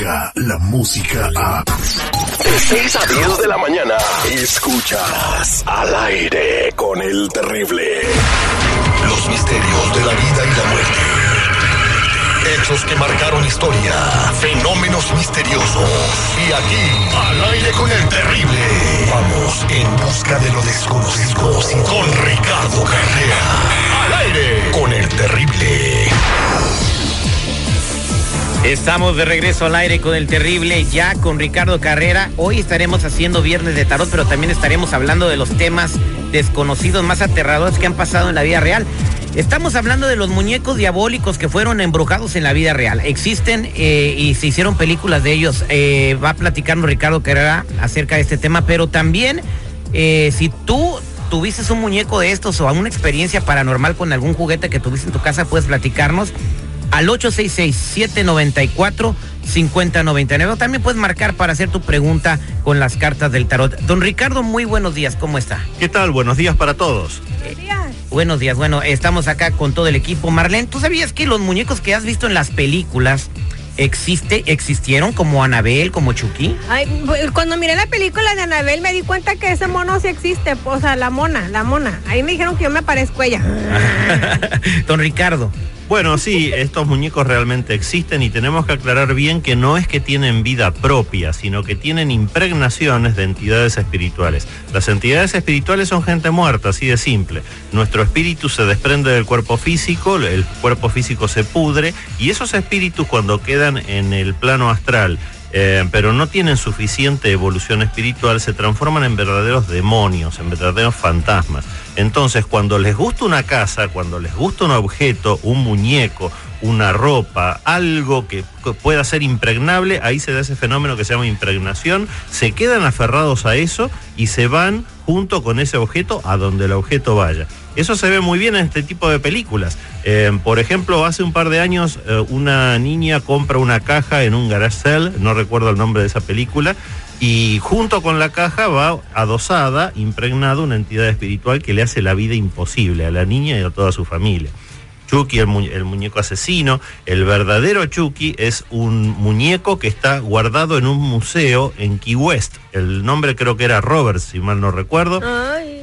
la música a... De 6 a 10 de la mañana, escuchas al aire con el terrible. Los misterios de la vida y la muerte. Hechos que marcaron historia, fenómenos misteriosos. Y aquí, al aire con el terrible, vamos en busca de lo desconocido con Estamos de regreso al aire con el terrible, ya con Ricardo Carrera. Hoy estaremos haciendo viernes de tarot, pero también estaremos hablando de los temas desconocidos más aterradores que han pasado en la vida real. Estamos hablando de los muñecos diabólicos que fueron embrujados en la vida real. Existen eh, y se hicieron películas de ellos. Eh, va platicando Ricardo Carrera acerca de este tema, pero también eh, si tú tuviste un muñeco de estos o alguna experiencia paranormal con algún juguete que tuviste en tu casa, puedes platicarnos al 866-794-5099. También puedes marcar para hacer tu pregunta con las cartas del tarot. Don Ricardo, muy buenos días, ¿cómo está? ¿Qué tal? Buenos días para todos. Buenos días, bueno, estamos acá con todo el equipo. Marlene, ¿tú sabías que los muñecos que has visto en las películas existe, existieron como Anabel, como Chucky? Ay, cuando miré la película de Anabel me di cuenta que ese mono sí existe, o sea, la mona, la mona. Ahí me dijeron que yo me parezco ella. Don Ricardo. Bueno, sí, estos muñecos realmente existen y tenemos que aclarar bien que no es que tienen vida propia, sino que tienen impregnaciones de entidades espirituales. Las entidades espirituales son gente muerta, así de simple. Nuestro espíritu se desprende del cuerpo físico, el cuerpo físico se pudre y esos espíritus cuando quedan en el plano astral, eh, pero no tienen suficiente evolución espiritual, se transforman en verdaderos demonios, en verdaderos fantasmas. Entonces, cuando les gusta una casa, cuando les gusta un objeto, un muñeco, una ropa, algo que pueda ser impregnable, ahí se da ese fenómeno que se llama impregnación, se quedan aferrados a eso y se van junto con ese objeto a donde el objeto vaya. Eso se ve muy bien en este tipo de películas. Eh, por ejemplo, hace un par de años eh, una niña compra una caja en un garage no recuerdo el nombre de esa película, y junto con la caja va adosada, impregnada una entidad espiritual que le hace la vida imposible a la niña y a toda su familia. Chucky, el, muñeco asesino. El verdadero Chucky es un muñeco que está guardado en un museo en Key West. El nombre creo que era Robert, si mal no recuerdo.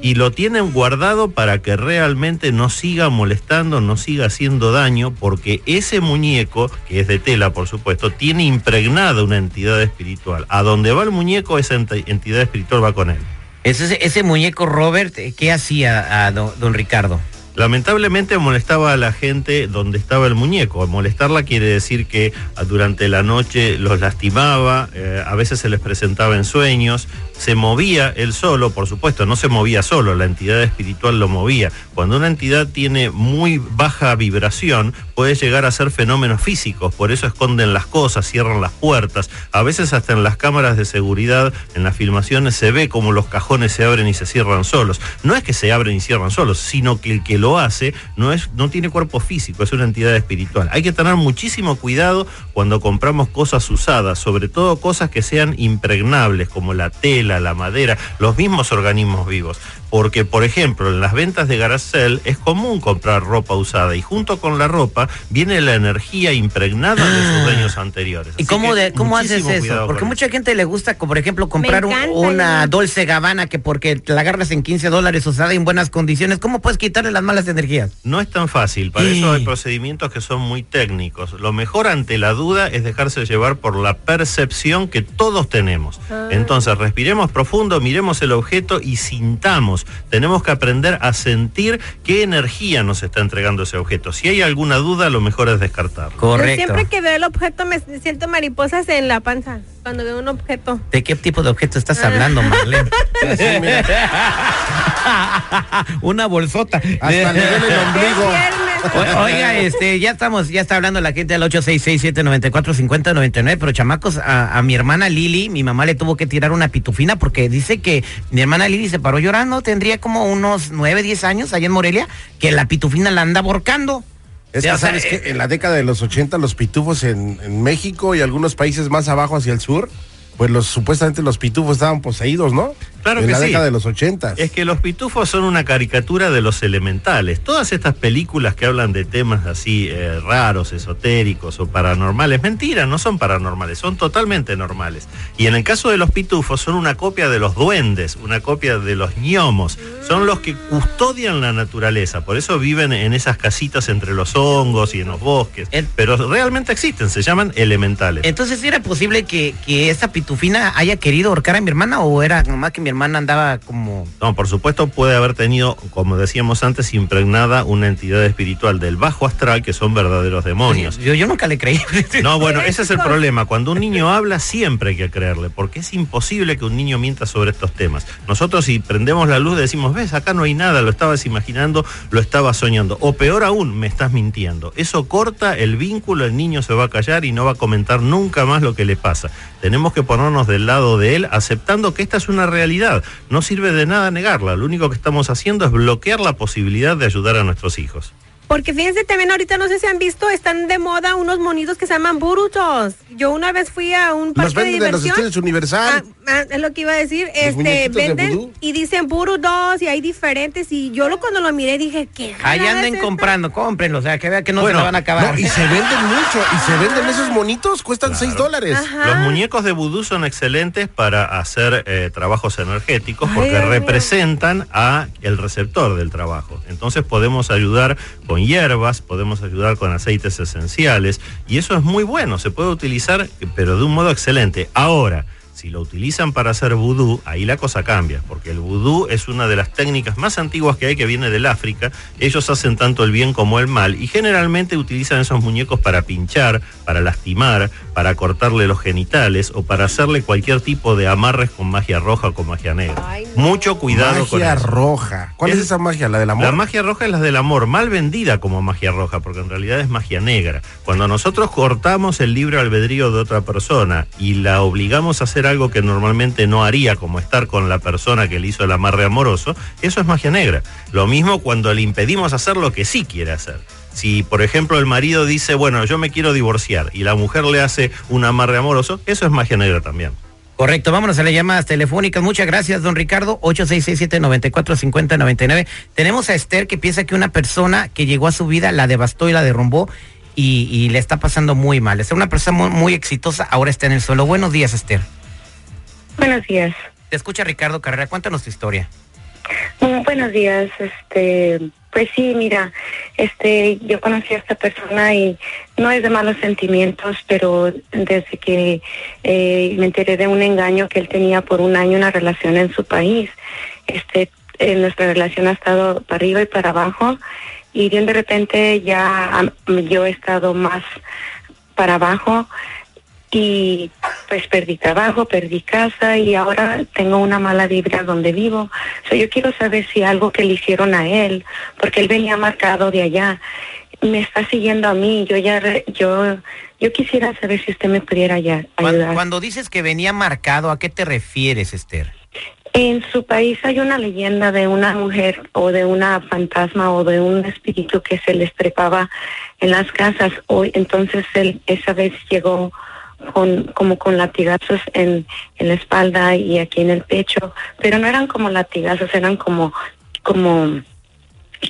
Y lo tienen guardado para que realmente no siga molestando, no siga haciendo daño, porque ese muñeco, que es de tela por supuesto, tiene impregnada una entidad espiritual. A donde va el muñeco, esa entidad espiritual va con él. Ese, ese muñeco Robert, ¿qué hacía a don Ricardo? Lamentablemente molestaba a la gente donde estaba el muñeco. Molestarla quiere decir que ah, durante la noche los lastimaba, eh, a veces se les presentaba en sueños, se movía él solo, por supuesto, no se movía solo, la entidad espiritual lo movía. Cuando una entidad tiene muy baja vibración, puede llegar a ser fenómenos físicos, por eso esconden las cosas, cierran las puertas. A veces hasta en las cámaras de seguridad, en las filmaciones, se ve como los cajones se abren y se cierran solos. No es que se abren y cierran solos, sino que el que lo lo hace no, es, no tiene cuerpo físico, es una entidad espiritual. Hay que tener muchísimo cuidado cuando compramos cosas usadas, sobre todo cosas que sean impregnables, como la tela, la madera, los mismos organismos vivos. Porque, por ejemplo, en las ventas de Garacel es común comprar ropa usada y junto con la ropa viene la energía impregnada de sus ah. dueños anteriores. ¿Y cómo, de, cómo haces eso? Porque mucha gente le gusta, por ejemplo, comprar una Dolce Gabbana que porque la agarras en 15 dólares usada en buenas condiciones, ¿cómo puedes quitarle las malas energías? No es tan fácil, para eso hay procedimientos que son muy técnicos. Lo mejor ante la duda es dejarse llevar por la percepción que todos tenemos. Ah. Entonces, respiremos profundo, miremos el objeto y sintamos tenemos que aprender a sentir qué energía nos está entregando ese objeto. Si hay alguna duda, lo mejor es descartarlo. Correcto. siempre que veo el objeto me siento mariposas en la panza cuando veo un objeto. ¿De qué tipo de objeto estás hablando, Marlene? Una bolsota. Hasta el ombligo. Oiga, este, ya estamos, ya está hablando la gente al 866-794-5099, pero chamacos, a, a, mi hermana Lili, mi mamá le tuvo que tirar una pitufina porque dice que mi hermana Lili se paró llorando, tendría como unos 9, 10 años allá en Morelia, que la pitufina la anda borcando. Es que, ¿sabes que En la década de los 80 los pitufos en, en México y algunos países más abajo hacia el sur, pues los supuestamente los pitufos estaban poseídos, ¿no? Claro en que la sí. década de los 80. Es que los pitufos son una caricatura de los elementales. Todas estas películas que hablan de temas así eh, raros, esotéricos o paranormales, mentira, no son paranormales, son totalmente normales. Y en el caso de los pitufos son una copia de los duendes, una copia de los ñomos. Son los que custodian la naturaleza, por eso viven en esas casitas entre los hongos y en los bosques. El- Pero realmente existen, se llaman elementales. Entonces, ¿era posible que, que esta pitufina haya querido ahorcar a mi hermana o era nomás que mi hermana andaba como... No, por supuesto puede haber tenido, como decíamos antes, impregnada una entidad espiritual del bajo astral que son verdaderos demonios. Yo, yo nunca le creí. No, bueno, ese es el problema. Cuando un niño habla siempre hay que creerle, porque es imposible que un niño mienta sobre estos temas. Nosotros si prendemos la luz decimos, ves, acá no hay nada, lo estabas imaginando, lo estabas soñando. O peor aún, me estás mintiendo. Eso corta el vínculo, el niño se va a callar y no va a comentar nunca más lo que le pasa. Tenemos que ponernos del lado de él, aceptando que esta es una realidad. No sirve de nada negarla. Lo único que estamos haciendo es bloquear la posibilidad de ayudar a nuestros hijos. Porque fíjense también ahorita no sé si han visto, están de moda unos monitos que se llaman burutos. Yo una vez fui a un parque Los de en los diversión. estudios Universal. Ah, ah, es lo que iba a decir. Este, muñequitos de venden y dicen burudos y hay diferentes. Y yo lo cuando lo miré dije, ¿qué? Ahí anden es comprando, cómprenlo, o sea, que vea que no Bueno, se van a acabar. No, y se venden mucho. Y se venden esos monitos, cuestan 6 dólares. Ajá. Los muñecos de vudú son excelentes para hacer eh, trabajos energéticos Ay, porque representan a el receptor del trabajo. Entonces podemos ayudar con hierbas, podemos ayudar con aceites esenciales y eso es muy bueno, se puede utilizar pero de un modo excelente. Ahora, si lo utilizan para hacer vudú, ahí la cosa cambia, porque el vudú es una de las técnicas más antiguas que hay que viene del África. Ellos hacen tanto el bien como el mal y generalmente utilizan esos muñecos para pinchar, para lastimar, para cortarle los genitales o para hacerle cualquier tipo de amarres con magia roja o con magia negra. Ay, no. Mucho cuidado con magia eso. roja. ¿Cuál es, Es- esa magia? ¿La del amor? La magia roja es la del amor, mal vendida como magia roja, porque en realidad es magia negra. Cuando nosotros cortamos el libre albedrío de otra persona y la obligamos a hacer algo que normalmente no haría, como estar con la persona que le hizo el amarre amoroso, eso es magia negra. Lo mismo cuando le impedimos hacer lo que sí quiere hacer. Si, por ejemplo, el marido dice, bueno, yo me quiero divorciar y la mujer le hace un amarre amoroso, eso es magia negra también. Correcto, vámonos a las llamadas telefónicas. Muchas gracias, don Ricardo. 8667-945099. Tenemos a Esther que piensa que una persona que llegó a su vida la devastó y la derrumbó y, y le está pasando muy mal. Es una persona muy, muy exitosa, ahora está en el suelo. Buenos días, Esther. Buenos días. Te escucha Ricardo Carrera. Cuéntanos tu historia. Mm, Buenos días. Este, pues sí, mira, este, yo conocí a esta persona y no es de malos sentimientos, pero desde que eh, me enteré de un engaño que él tenía por un año una relación en su país, este, nuestra relación ha estado para arriba y para abajo y bien de repente ya yo he estado más para abajo y pues perdí trabajo, perdí casa y ahora tengo una mala vibra donde vivo. O sea, yo quiero saber si algo que le hicieron a él, porque él venía marcado de allá, me está siguiendo a mí. Yo ya, re- yo, yo quisiera saber si usted me pudiera ya Cuando, ayudar. cuando dices que venía marcado, ¿a qué te refieres, Esther? En su país hay una leyenda de una mujer o de una fantasma o de un espíritu que se les trepaba en las casas. Hoy, entonces él esa vez llegó con como con latigazos en, en la espalda y aquí en el pecho, pero no eran como latigazos, eran como como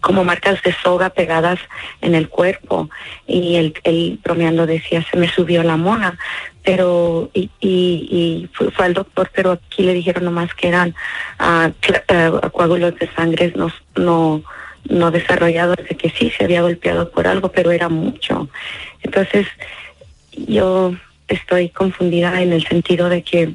como marcas de soga pegadas en el cuerpo. Y él, él bromeando decía se me subió la mona pero y, y, y fue, al doctor pero aquí le dijeron nomás que eran ah, coágulos de sangre no no no desarrollados de que sí se había golpeado por algo pero era mucho. Entonces yo estoy confundida en el sentido de que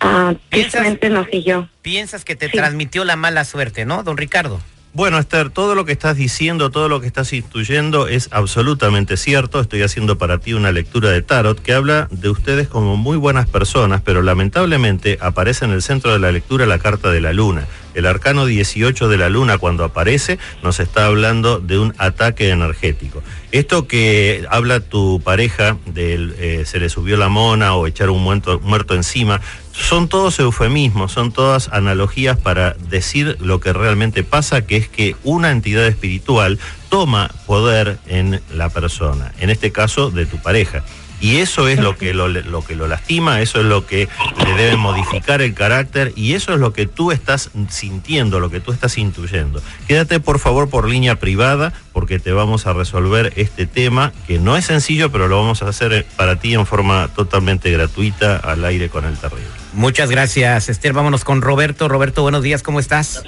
ah ¿Piensas- no siguió Piensas que te Sí. transmitió la mala suerte, ¿no, don Ricardo? Bueno, Esther, todo lo que estás diciendo, todo lo que estás instruyendo es absolutamente cierto. Estoy haciendo para ti una lectura de tarot que habla de ustedes como muy buenas personas, pero lamentablemente aparece en el centro de la lectura la carta de la luna. El arcano 18 de la luna cuando aparece nos está hablando de un ataque energético. Esto que habla tu pareja del eh, se le subió la mona o echar un muerto encima, son todos eufemismos, son todas analogías para decir lo que realmente pasa, que es que una entidad espiritual toma poder en la persona, en este caso de tu pareja. Y eso es lo que lo, lo que lo lastima, eso es lo que le debe modificar el carácter y eso es lo que tú estás sintiendo, lo que tú estás intuyendo. Quédate por favor por línea privada porque te vamos a resolver este tema que no es sencillo, pero lo vamos a hacer para ti en forma totalmente gratuita al aire con el terrible. Muchas gracias, Esther. Vámonos con Roberto. Roberto, buenos días, ¿cómo estás?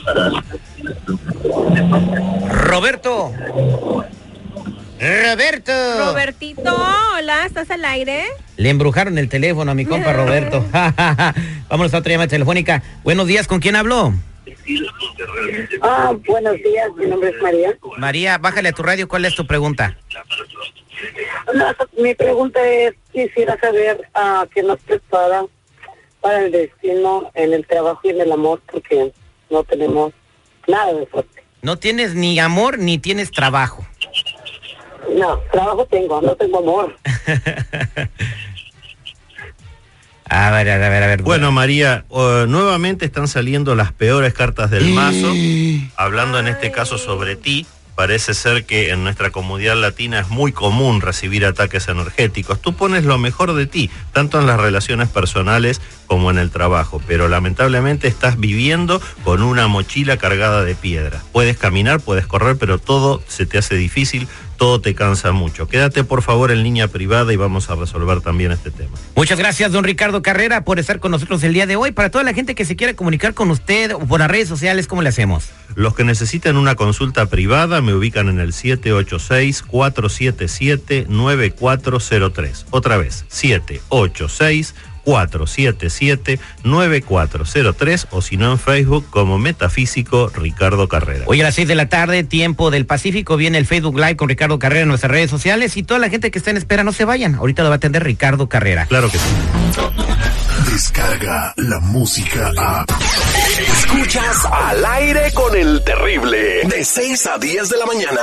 Roberto. Roberto. Robertito, hola, ¿estás al aire? Le embrujaron el teléfono a mi compa Roberto. Vámonos a otra llamada telefónica. Buenos días, ¿con quién habló? Ah, buenos días, mi nombre es María. María, bájale a tu radio, ¿cuál es tu pregunta? No, mi pregunta es, quisiera saber a qué nos prepara para el destino en el trabajo y en el amor, porque no tenemos nada de suerte. No tienes ni amor ni tienes trabajo. No, trabajo tengo, no tengo amor. A ver, a ver, a ver. Bueno, María, uh, nuevamente están saliendo las peores cartas del mazo, hablando en este caso sobre ti. Parece ser que en nuestra comunidad latina es muy común recibir ataques energéticos. Tú pones lo mejor de ti, tanto en las relaciones personales como en el trabajo, pero lamentablemente estás viviendo con una mochila cargada de piedra. Puedes caminar, puedes correr, pero todo se te hace difícil, todo te cansa mucho. Quédate por favor en línea privada y vamos a resolver también este tema. Muchas gracias, don Ricardo Carrera, por estar con nosotros el día de hoy. Para toda la gente que se quiera comunicar con usted o por las redes sociales, ¿cómo le hacemos? Los que necesiten una consulta privada me ubican en el 786-477-9403. Otra vez, 786 477-9403 o si no en Facebook como Metafísico Ricardo Carrera. Hoy a las 6 de la tarde, tiempo del Pacífico, viene el Facebook Live con Ricardo Carrera en nuestras redes sociales y toda la gente que está en espera no se vayan. Ahorita lo va a atender Ricardo Carrera. Claro que sí. Descarga la música a... Escuchas al aire con el terrible de 6 a 10 de la mañana.